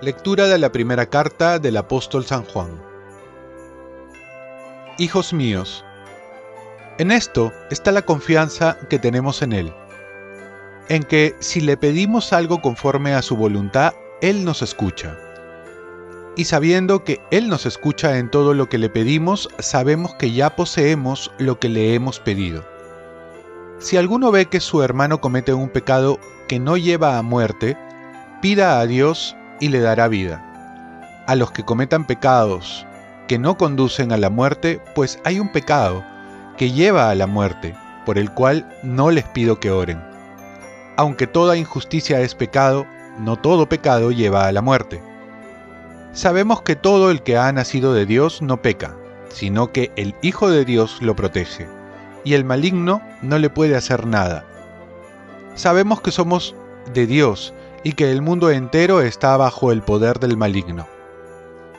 Lectura de la primera carta del apóstol San Juan. Hijos míos, en esto está la confianza que tenemos en Él, en que si le pedimos algo conforme a su voluntad, Él nos escucha. Y sabiendo que Él nos escucha en todo lo que le pedimos, sabemos que ya poseemos lo que le hemos pedido. Si alguno ve que su hermano comete un pecado que no lleva a muerte, pida a Dios y le dará vida. A los que cometan pecados que no conducen a la muerte, pues hay un pecado que lleva a la muerte, por el cual no les pido que oren. Aunque toda injusticia es pecado, no todo pecado lleva a la muerte. Sabemos que todo el que ha nacido de Dios no peca, sino que el Hijo de Dios lo protege, y el maligno no le puede hacer nada. Sabemos que somos de Dios y que el mundo entero está bajo el poder del maligno.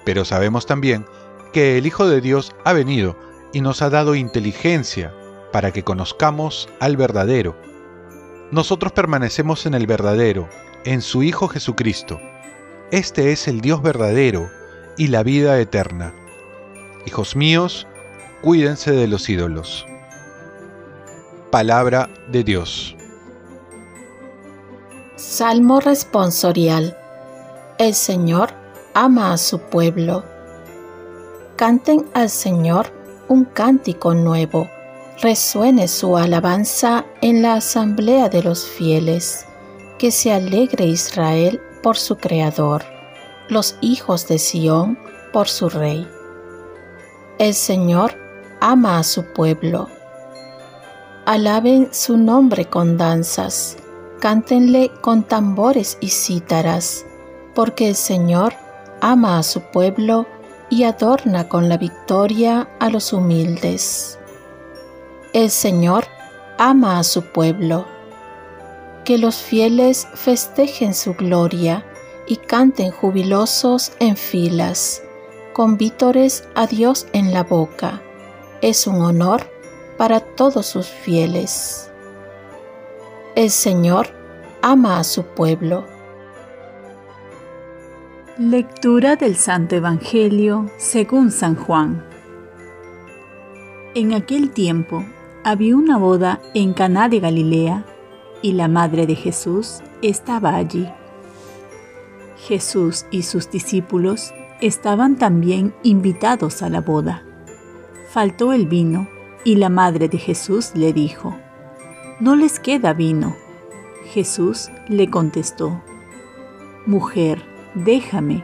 Pero sabemos también que el Hijo de Dios ha venido y nos ha dado inteligencia para que conozcamos al verdadero. Nosotros permanecemos en el verdadero, en su Hijo Jesucristo. Este es el Dios verdadero y la vida eterna. Hijos míos, cuídense de los ídolos. Palabra de Dios. Salmo responsorial. El Señor ama a su pueblo. Canten al Señor un cántico nuevo. Resuene su alabanza en la asamblea de los fieles. Que se alegre Israel por su Creador, los hijos de Sión por su Rey. El Señor ama a su pueblo. Alaben su nombre con danzas cántenle con tambores y cítaras, porque el Señor ama a su pueblo y adorna con la victoria a los humildes. El Señor ama a su pueblo. Que los fieles festejen su gloria y canten jubilosos en filas, con vítores a Dios en la boca. Es un honor para todos sus fieles. El Señor ama a su pueblo. Lectura del Santo Evangelio según San Juan. En aquel tiempo había una boda en Caná de Galilea y la madre de Jesús estaba allí. Jesús y sus discípulos estaban también invitados a la boda. Faltó el vino y la madre de Jesús le dijo, no les queda vino. Jesús le contestó, Mujer, déjame,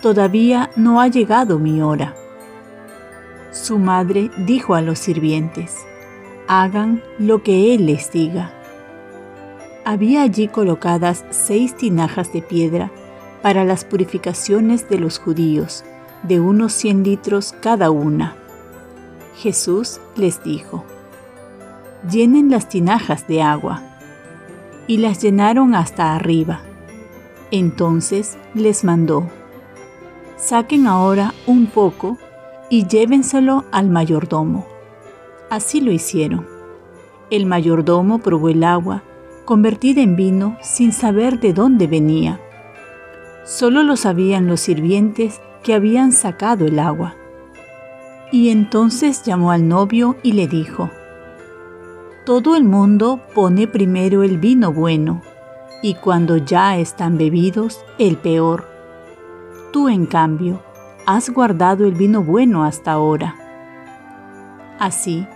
todavía no ha llegado mi hora. Su madre dijo a los sirvientes, Hagan lo que Él les diga. Había allí colocadas seis tinajas de piedra para las purificaciones de los judíos, de unos cien litros cada una. Jesús les dijo, llenen las tinajas de agua. Y las llenaron hasta arriba. Entonces les mandó, saquen ahora un poco y llévenselo al mayordomo. Así lo hicieron. El mayordomo probó el agua, convertida en vino, sin saber de dónde venía. Solo lo sabían los sirvientes que habían sacado el agua. Y entonces llamó al novio y le dijo, todo el mundo pone primero el vino bueno y cuando ya están bebidos, el peor. Tú, en cambio, has guardado el vino bueno hasta ahora. Así,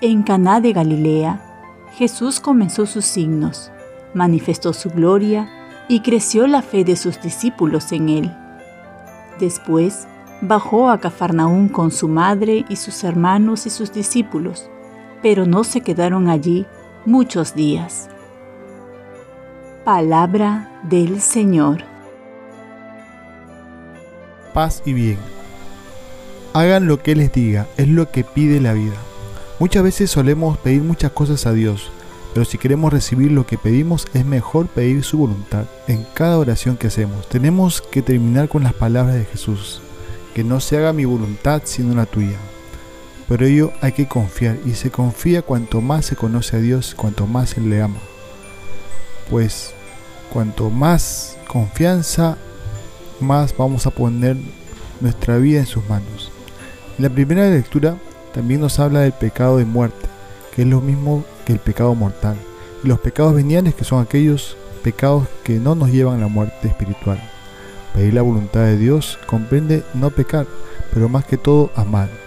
en Caná de Galilea, Jesús comenzó sus signos, manifestó su gloria y creció la fe de sus discípulos en él. Después, bajó a Cafarnaún con su madre y sus hermanos y sus discípulos pero no se quedaron allí muchos días. Palabra del Señor. Paz y bien. Hagan lo que les diga, es lo que pide la vida. Muchas veces solemos pedir muchas cosas a Dios, pero si queremos recibir lo que pedimos es mejor pedir su voluntad en cada oración que hacemos. Tenemos que terminar con las palabras de Jesús, que no se haga mi voluntad sino la tuya. Pero ello hay que confiar y se confía cuanto más se conoce a Dios, cuanto más Él le ama. Pues cuanto más confianza más vamos a poner nuestra vida en sus manos. En la primera lectura también nos habla del pecado de muerte, que es lo mismo que el pecado mortal, y los pecados veniales que son aquellos pecados que no nos llevan a la muerte espiritual. Pedir la voluntad de Dios comprende no pecar, pero más que todo amar.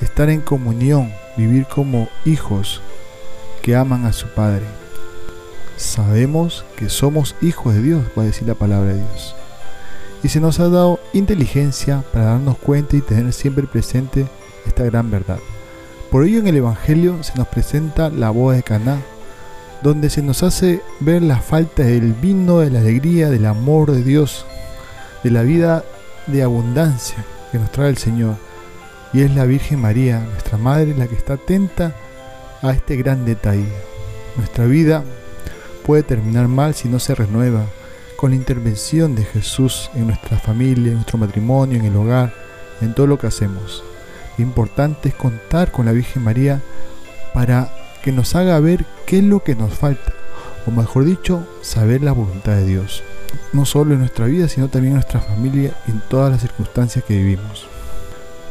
Estar en comunión, vivir como hijos que aman a su Padre. Sabemos que somos hijos de Dios, va a decir la palabra de Dios. Y se nos ha dado inteligencia para darnos cuenta y tener siempre presente esta gran verdad. Por ello en el Evangelio se nos presenta la boda de Caná, donde se nos hace ver la falta del vino, de la alegría, del amor de Dios, de la vida de abundancia que nos trae el Señor. Y es la Virgen María, nuestra Madre, la que está atenta a este gran detalle. Nuestra vida puede terminar mal si no se renueva con la intervención de Jesús en nuestra familia, en nuestro matrimonio, en el hogar, en todo lo que hacemos. Importante es contar con la Virgen María para que nos haga ver qué es lo que nos falta, o mejor dicho, saber la voluntad de Dios no solo en nuestra vida, sino también en nuestra familia y en todas las circunstancias que vivimos.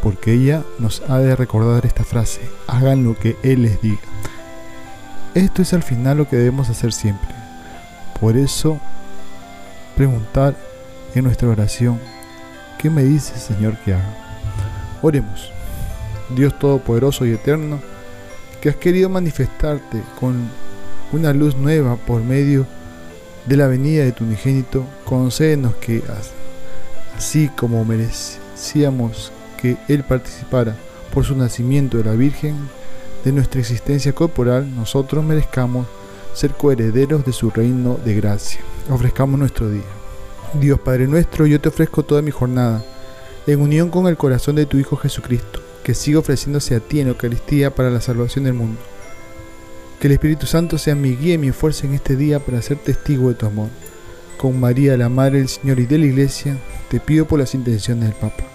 Porque ella nos ha de recordar esta frase, hagan lo que Él les diga. Esto es al final lo que debemos hacer siempre. Por eso, preguntar en nuestra oración, ¿qué me dice Señor que haga? Oremos. Dios Todopoderoso y Eterno, que has querido manifestarte con una luz nueva por medio de la venida de tu unigénito, concédenos que, así como merecíamos que Él participara por su nacimiento de la Virgen, de nuestra existencia corporal, nosotros merezcamos ser coherederos de su reino de gracia. Ofrezcamos nuestro día. Dios Padre nuestro, yo te ofrezco toda mi jornada, en unión con el corazón de tu Hijo Jesucristo, que siga ofreciéndose a ti en Eucaristía para la salvación del mundo que el Espíritu Santo sea mi guía y mi fuerza en este día para ser testigo de tu amor. Con María, la Madre del Señor y de la Iglesia, te pido por las intenciones del Papa.